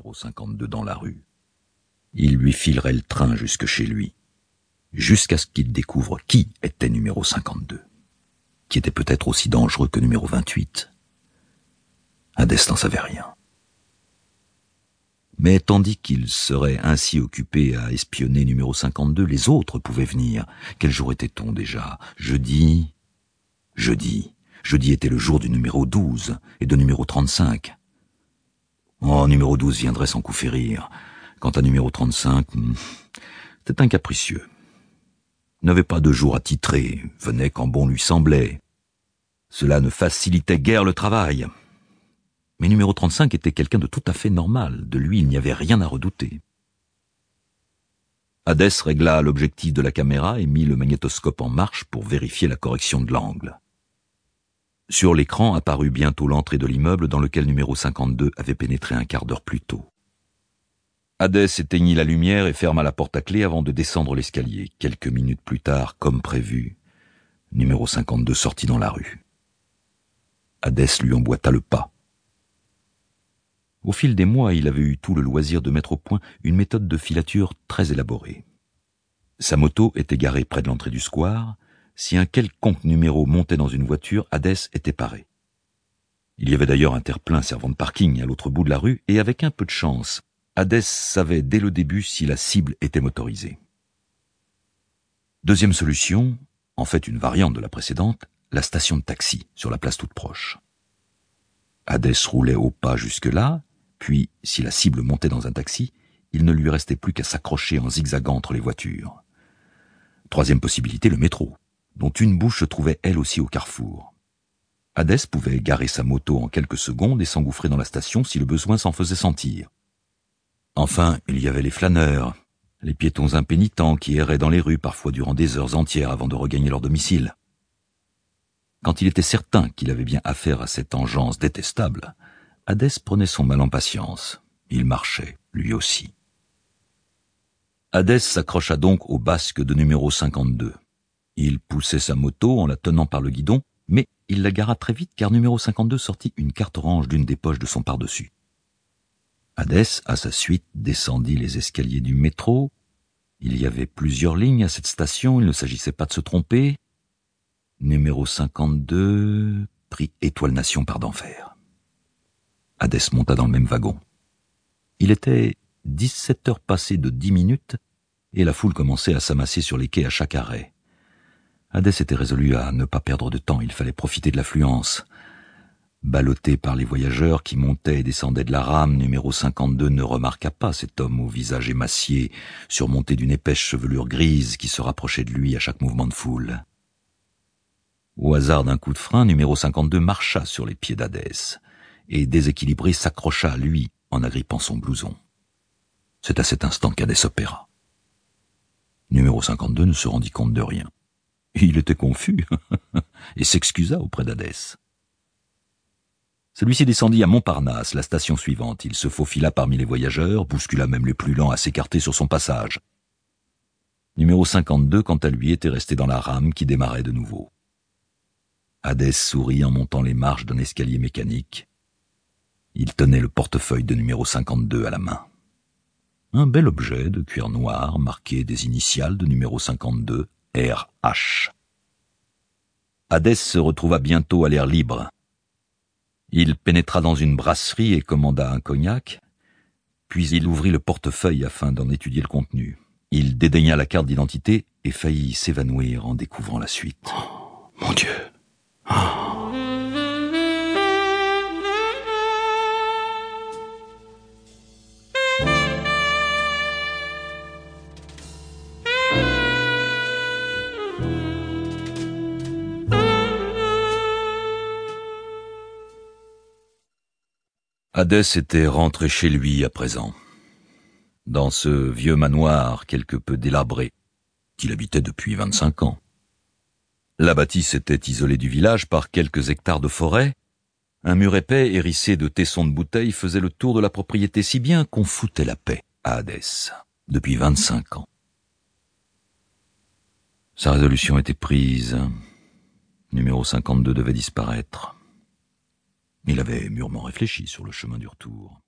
numéro 52 dans la rue. Il lui filerait le train jusque chez lui, jusqu'à ce qu'il découvre qui était numéro 52, qui était peut-être aussi dangereux que numéro 28. Hadès n'en savait rien. Mais tandis qu'il serait ainsi occupé à espionner numéro 52, les autres pouvaient venir. Quel jour était-on déjà? Jeudi? Jeudi. Jeudi était le jour du numéro 12 et de numéro 35. Oh, numéro 12 viendrait sans coup férir. Quant à numéro 35, hmm, c'était un capricieux. N'avait pas de jour à titrer, venait quand bon lui semblait. Cela ne facilitait guère le travail. Mais numéro 35 était quelqu'un de tout à fait normal. De lui, il n'y avait rien à redouter. Hadès régla l'objectif de la caméra et mit le magnétoscope en marche pour vérifier la correction de l'angle. Sur l'écran apparut bientôt l'entrée de l'immeuble dans lequel numéro 52 avait pénétré un quart d'heure plus tôt. Hadès éteignit la lumière et ferma la porte à clé avant de descendre l'escalier. Quelques minutes plus tard, comme prévu, numéro 52 sortit dans la rue. Hadès lui emboîta le pas. Au fil des mois, il avait eu tout le loisir de mettre au point une méthode de filature très élaborée. Sa moto était garée près de l'entrée du square. Si un quelconque numéro montait dans une voiture, Hadès était paré. Il y avait d'ailleurs un terre-plein servant de parking à l'autre bout de la rue, et avec un peu de chance, Hadès savait dès le début si la cible était motorisée. Deuxième solution, en fait une variante de la précédente, la station de taxi sur la place toute proche. Hadès roulait au pas jusque-là, puis, si la cible montait dans un taxi, il ne lui restait plus qu'à s'accrocher en zigzagant entre les voitures. Troisième possibilité, le métro, dont une bouche se trouvait elle aussi au carrefour. Hadès pouvait garer sa moto en quelques secondes et s'engouffrer dans la station si le besoin s'en faisait sentir. Enfin, il y avait les flâneurs, les piétons impénitents qui erraient dans les rues parfois durant des heures entières avant de regagner leur domicile. Quand il était certain qu'il avait bien affaire à cette engeance détestable, Hadès prenait son mal en patience. Il marchait, lui aussi. Hadès s'accrocha donc au basque de numéro 52. Il poussait sa moto en la tenant par le guidon, mais il la gara très vite car numéro 52 sortit une carte orange d'une des poches de son par-dessus. Hadès, à sa suite, descendit les escaliers du métro. Il y avait plusieurs lignes à cette station, il ne s'agissait pas de se tromper. Numéro 52 prit Étoile Nation par d'enfer. Hadès monta dans le même wagon. Il était dix-sept heures passées de dix minutes, et la foule commençait à s'amasser sur les quais à chaque arrêt. Hadès était résolu à ne pas perdre de temps, il fallait profiter de l'affluence. Ballotté par les voyageurs qui montaient et descendaient de la rame, numéro 52 ne remarqua pas cet homme au visage émacié, surmonté d'une épaisse chevelure grise qui se rapprochait de lui à chaque mouvement de foule. Au hasard d'un coup de frein, numéro 52 marcha sur les pieds d'Hadès et déséquilibré s'accrocha à lui en agrippant son blouson. C'est à cet instant qu'Hadès opéra. Numéro 52 ne se rendit compte de rien. Il était confus et s'excusa auprès d'Hadès. Celui-ci descendit à Montparnasse, la station suivante. Il se faufila parmi les voyageurs, bouscula même les plus lents à s'écarter sur son passage. Numéro 52, quant à lui, était resté dans la rame qui démarrait de nouveau. Hadès sourit en montant les marches d'un escalier mécanique. Il tenait le portefeuille de numéro 52 à la main. Un bel objet de cuir noir marqué des initiales de numéro 52, RH. Hadès se retrouva bientôt à l'air libre. Il pénétra dans une brasserie et commanda un cognac, puis il ouvrit le portefeuille afin d'en étudier le contenu. Il dédaigna la carte d'identité et faillit s'évanouir en découvrant la suite. Oh, mon Dieu. Oh. Hadès était rentré chez lui à présent, dans ce vieux manoir quelque peu délabré, qu'il habitait depuis vingt-cinq ans. La bâtisse était isolée du village par quelques hectares de forêt. Un mur épais hérissé de tessons de bouteilles faisait le tour de la propriété si bien qu'on foutait la paix à Hadès depuis vingt-cinq ans. Sa résolution était prise. Numéro 52 devait disparaître. Il avait mûrement réfléchi sur le chemin du retour.